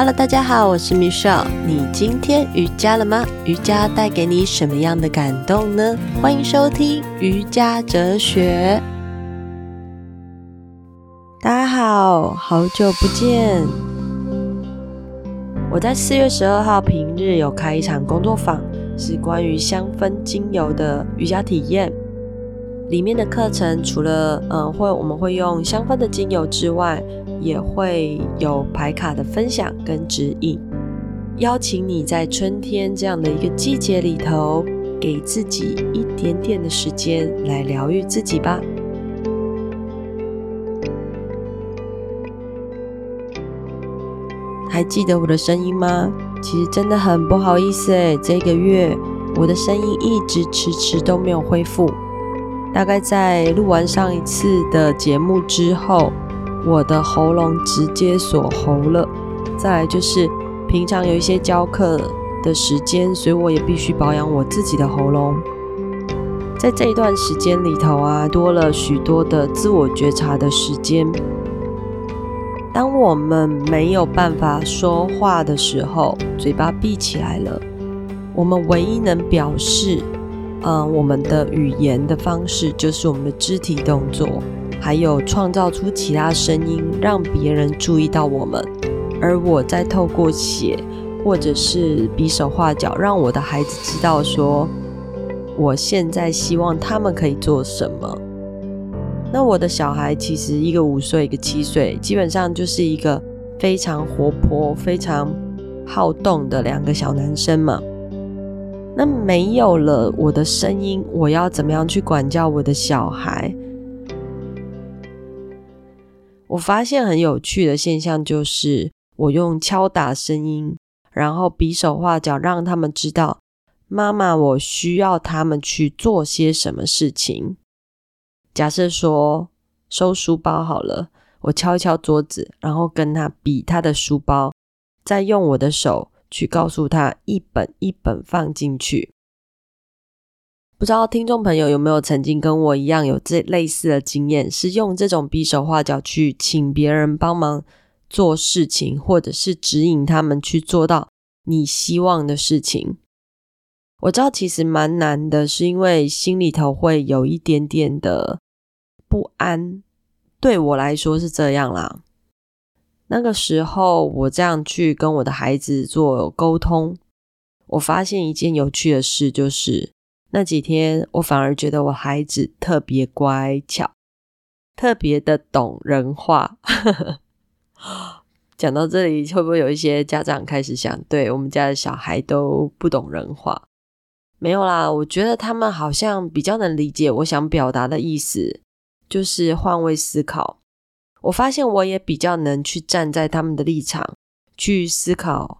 Hello，大家好，我是 Miss。你今天瑜伽了吗？瑜伽带给你什么样的感动呢？欢迎收听瑜伽哲学。大家好，好久不见。我在四月十二号平日有开一场工作坊，是关于香氛精油的瑜伽体验。里面的课程除了嗯会我们会用香氛的精油之外，也会有牌卡的分享跟指引，邀请你在春天这样的一个季节里头，给自己一点点的时间来疗愈自己吧。还记得我的声音吗？其实真的很不好意思诶，这个月我的声音一直迟迟都没有恢复。大概在录完上一次的节目之后，我的喉咙直接锁喉了。再来就是平常有一些教课的时间，所以我也必须保养我自己的喉咙。在这一段时间里头啊，多了许多的自我觉察的时间。当我们没有办法说话的时候，嘴巴闭起来了，我们唯一能表示。嗯，我们的语言的方式就是我们的肢体动作，还有创造出其他声音，让别人注意到我们。而我在透过写或者是比手画脚，让我的孩子知道说，我现在希望他们可以做什么。那我的小孩其实一个五岁，一个七岁，基本上就是一个非常活泼、非常好动的两个小男生嘛。那没有了我的声音，我要怎么样去管教我的小孩？我发现很有趣的现象就是，我用敲打声音，然后比手画脚，让他们知道妈妈，我需要他们去做些什么事情。假设说收书包好了，我敲一敲桌子，然后跟他比他的书包，再用我的手。去告诉他一本一本放进去。不知道听众朋友有没有曾经跟我一样有这类似的经验，是用这种比手画脚去请别人帮忙做事情，或者是指引他们去做到你希望的事情。我知道其实蛮难的，是因为心里头会有一点点的不安。对我来说是这样啦。那个时候，我这样去跟我的孩子做沟通，我发现一件有趣的事，就是那几天我反而觉得我孩子特别乖巧，特别的懂人话。讲到这里，会不会有一些家长开始想，对，我们家的小孩都不懂人话？没有啦，我觉得他们好像比较能理解我想表达的意思，就是换位思考。我发现我也比较能去站在他们的立场去思考。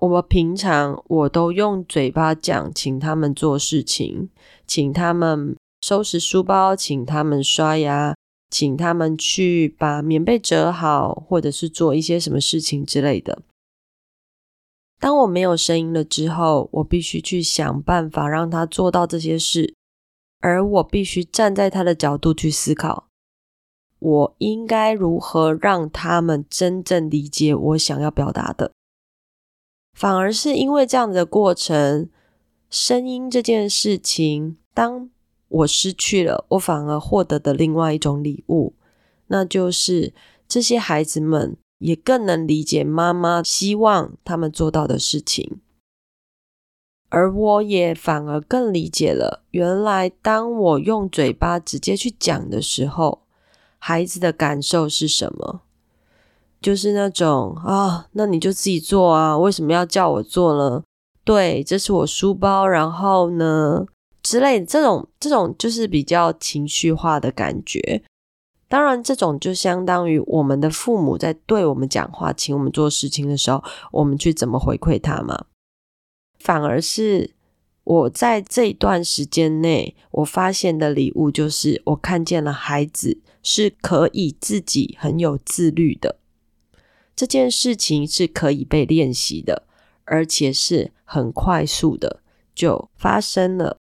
我平常我都用嘴巴讲，请他们做事情，请他们收拾书包，请他们刷牙，请他们去把棉被折好，或者是做一些什么事情之类的。当我没有声音了之后，我必须去想办法让他做到这些事，而我必须站在他的角度去思考。我应该如何让他们真正理解我想要表达的？反而是因为这样的过程，声音这件事情，当我失去了，我反而获得的另外一种礼物，那就是这些孩子们也更能理解妈妈希望他们做到的事情，而我也反而更理解了，原来当我用嘴巴直接去讲的时候。孩子的感受是什么？就是那种啊、那你就自己做啊，为什么要叫我做呢？对，这是我书包，然后呢之类，这种这种就是比较情绪化的感觉。当然，这种就相当于我们的父母在对我们讲话、请我们做事情的时候，我们去怎么回馈他嘛？反而是我在这一段时间内，我发现的礼物就是我看见了孩子。是可以自己很有自律的，这件事情是可以被练习的，而且是很快速的就发生了。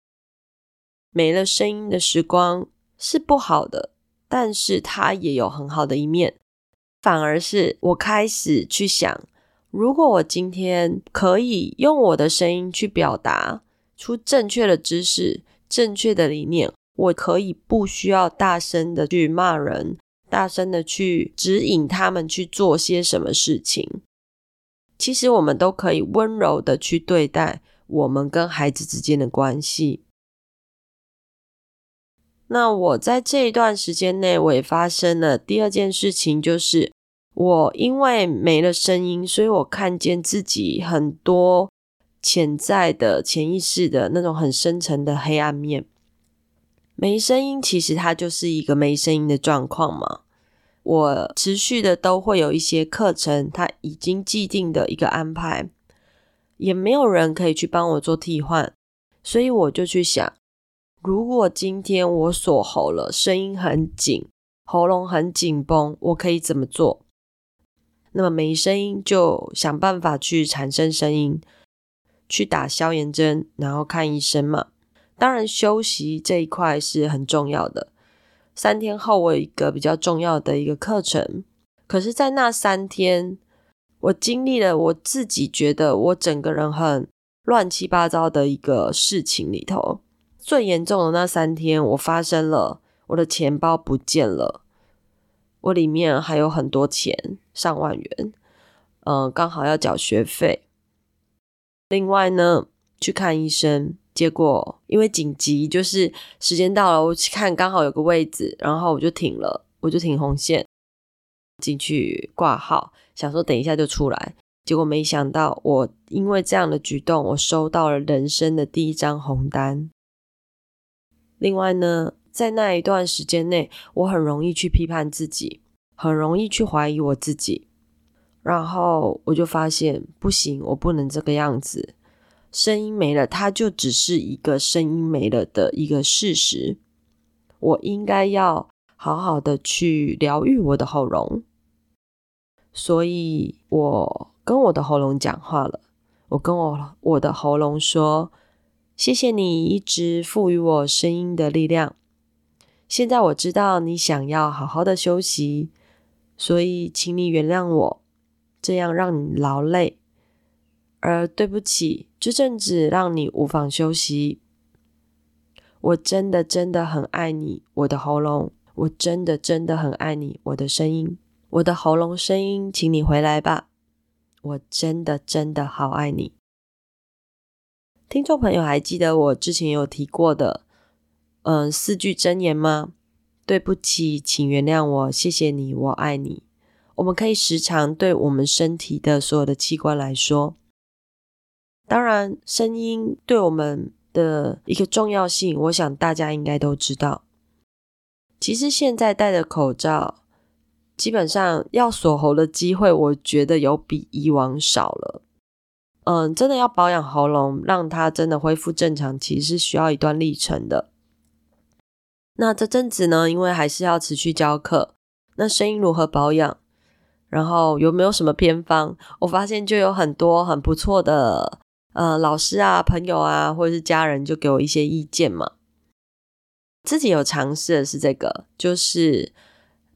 没了声音的时光是不好的，但是它也有很好的一面，反而是我开始去想，如果我今天可以用我的声音去表达出正确的知识、正确的理念，我可以不需要大声的去骂人，大声的去指引他们去做些什么事情。其实我们都可以温柔的去对待我们跟孩子之间的关系。那我在这一段时间内，我也发生了第二件事情，就是我因为没了声音，所以我看见自己很多潜在的、潜意识的那种很深层的黑暗面。没声音，其实它就是一个没声音的状况嘛。我持续的都会有一些课程，它已经既定的一个安排，也没有人可以去帮我做替换，所以我就去想，如果今天我锁喉了，声音很紧，喉咙很紧绷，我可以怎么做？那么没声音，就想办法去产生声音，去打消炎针，然后看医生嘛。当然，休息这一块是很重要的。三天后，我有一个比较重要的一个课程。可是，在那三天，我经历了我自己觉得我整个人很乱七八糟的一个事情里头。最严重的那三天，我发生了我的钱包不见了，我里面还有很多钱，上万元，嗯，刚好要缴学费。另外呢，去看医生。结果因为紧急，就是时间到了，我去看刚好有个位置，然后我就停了，我就停红线进去挂号，想说等一下就出来。结果没想到，我因为这样的举动，我收到了人生的第一张红单。另外呢，在那一段时间内，我很容易去批判自己，很容易去怀疑我自己，然后我就发现不行，我不能这个样子。声音没了，它就只是一个声音没了的一个事实。我应该要好好的去疗愈我的喉咙，所以我跟我的喉咙讲话了。我跟我我的喉咙说：“谢谢你一直赋予我声音的力量。现在我知道你想要好好的休息，所以请你原谅我，这样让你劳累。”而对不起，这阵子让你无法休息。我真的真的很爱你，我的喉咙。我真的真的很爱你，我的声音，我的喉咙声音，请你回来吧。我真的真的好爱你。听众朋友还记得我之前有提过的，嗯，四句真言吗？对不起，请原谅我，谢谢你，我爱你。我们可以时常对我们身体的所有的器官来说。当然，声音对我们的一个重要性，我想大家应该都知道。其实现在戴的口罩，基本上要锁喉的机会，我觉得有比以往少了。嗯，真的要保养喉咙，让它真的恢复正常，其实是需要一段历程的。那这阵子呢，因为还是要持续教课，那声音如何保养？然后有没有什么偏方？我发现就有很多很不错的。呃，老师啊，朋友啊，或者是家人，就给我一些意见嘛。自己有尝试的是这个，就是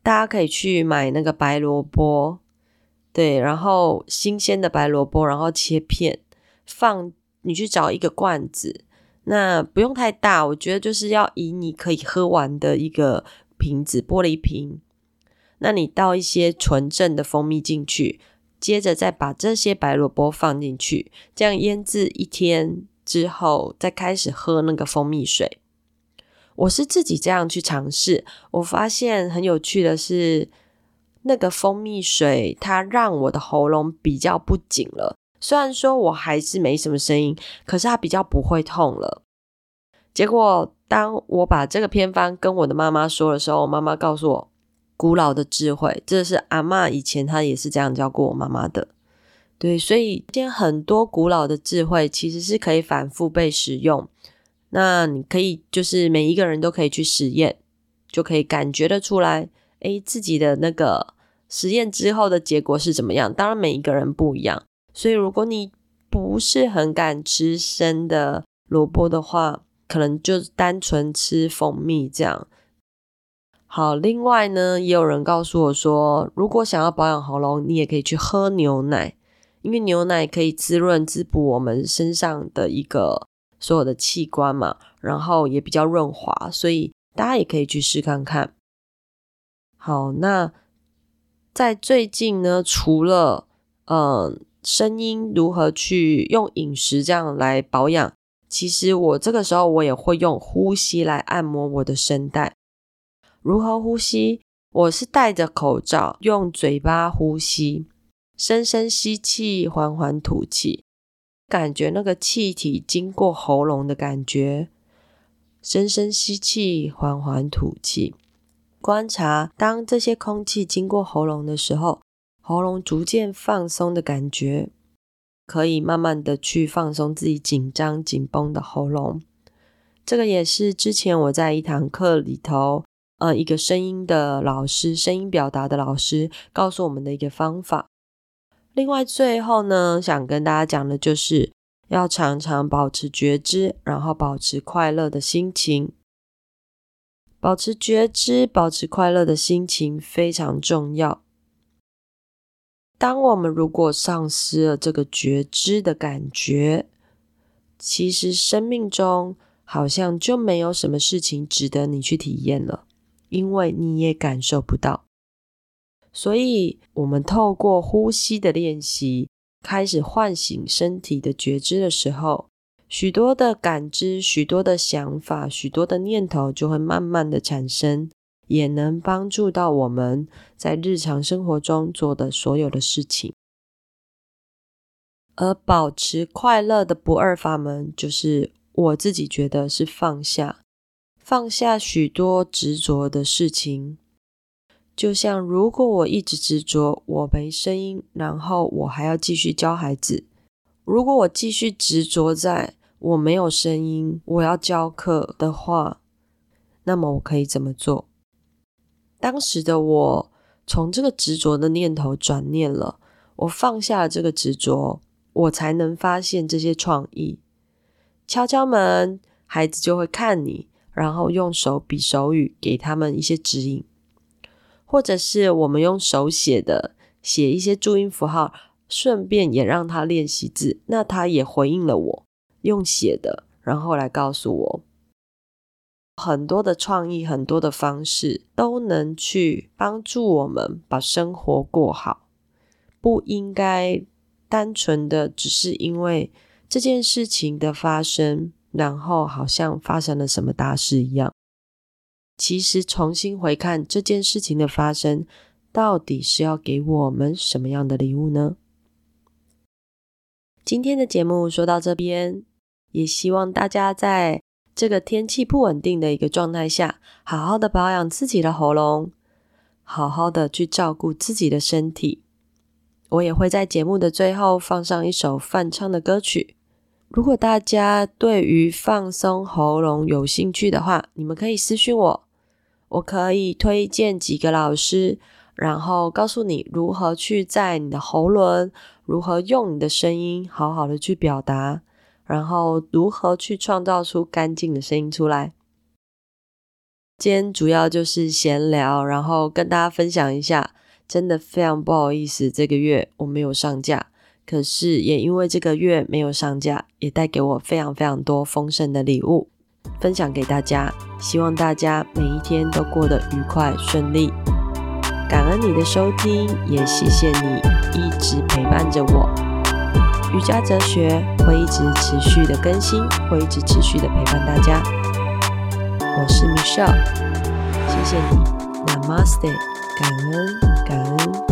大家可以去买那个白萝卜，对，然后新鲜的白萝卜，然后切片，放你去找一个罐子，那不用太大，我觉得就是要以你可以喝完的一个瓶子，玻璃瓶，那你倒一些纯正的蜂蜜进去。接着再把这些白萝卜放进去，这样腌制一天之后，再开始喝那个蜂蜜水。我是自己这样去尝试，我发现很有趣的是，那个蜂蜜水它让我的喉咙比较不紧了。虽然说我还是没什么声音，可是它比较不会痛了。结果当我把这个偏方跟我的妈妈说的时候，我妈妈告诉我。古老的智慧，这是阿嬷以前她也是这样教过我妈妈的。对，所以今天很多古老的智慧其实是可以反复被使用。那你可以就是每一个人都可以去实验，就可以感觉得出来，诶，自己的那个实验之后的结果是怎么样。当然每一个人不一样，所以如果你不是很敢吃生的萝卜的话，可能就单纯吃蜂蜜这样。好，另外呢，也有人告诉我说，如果想要保养喉咙，你也可以去喝牛奶，因为牛奶可以滋润、滋补我们身上的一个所有的器官嘛，然后也比较润滑，所以大家也可以去试看看。好，那在最近呢，除了嗯声音如何去用饮食这样来保养，其实我这个时候我也会用呼吸来按摩我的声带。如何呼吸？我是戴着口罩，用嘴巴呼吸。深深吸气，缓缓吐气，感觉那个气体经过喉咙的感觉。深深吸气，缓缓吐气，观察当这些空气经过喉咙的时候，喉咙逐渐放松的感觉，可以慢慢的去放松自己紧张紧绷的喉咙。这个也是之前我在一堂课里头，呃，一个声音的老师，声音表达的老师告诉我们的一个方法。另外，最后呢，想跟大家讲的就是要常常保持觉知，然后保持快乐的心情。保持觉知，保持快乐的心情非常重要。当我们如果丧失了这个觉知的感觉，其实生命中好像就没有什么事情值得你去体验了，因为你也感受不到。所以，我们透过呼吸的练习，开始唤醒身体的觉知的时候，许多的感知、许多的想法、许多的念头就会慢慢的产生，也能帮助到我们在日常生活中做的所有的事情。而保持快乐的不二法门，就是我自己觉得是放下，放下许多执着的事情。就像如果我一直执着我没声音，然后我还要继续教孩子；如果我继续执着在我没有声音，我要教课的话，那么我可以怎么做？当时的我从这个执着的念头转念了，我放下了这个执着，我才能发现这些创意。敲敲门，孩子就会看你，然后用手比手语给他们一些指引。或者是我们用手写的，写一些注音符号，顺便也让他练习字。那他也回应了我，用写的，然后来告诉我很多的创意，很多的方式都能去帮助我们把生活过好。不应该单纯的只是因为这件事情的发生，然后好像发生了什么大事一样。其实重新回看这件事情的发生，到底是要给我们什么样的礼物呢？今天的节目说到这边，也希望大家在这个天气不稳定的一个状态下，好好的保养自己的喉咙，好好的去照顾自己的身体。我也会在节目的最后放上一首梵唱的歌曲。如果大家对于放松喉咙有兴趣的话，你们可以私讯我。我可以推荐几个老师，然后告诉你如何去在你的喉轮，如何用你的声音好好的去表达，然后如何去创造出干净的声音出来。今天主要就是闲聊，然后跟大家分享一下，真的非常不好意思，这个月我没有上架，可是也因为这个月没有上架，也带给我非常非常多丰盛的礼物。分享给大家，希望大家每一天都过得愉快顺利。感恩你的收听，也谢谢你一直陪伴着我。瑜伽哲学会一直持续的更新，会一直持续的陪伴大家。我是 Michelle，谢谢你，Namaste，感恩，感恩。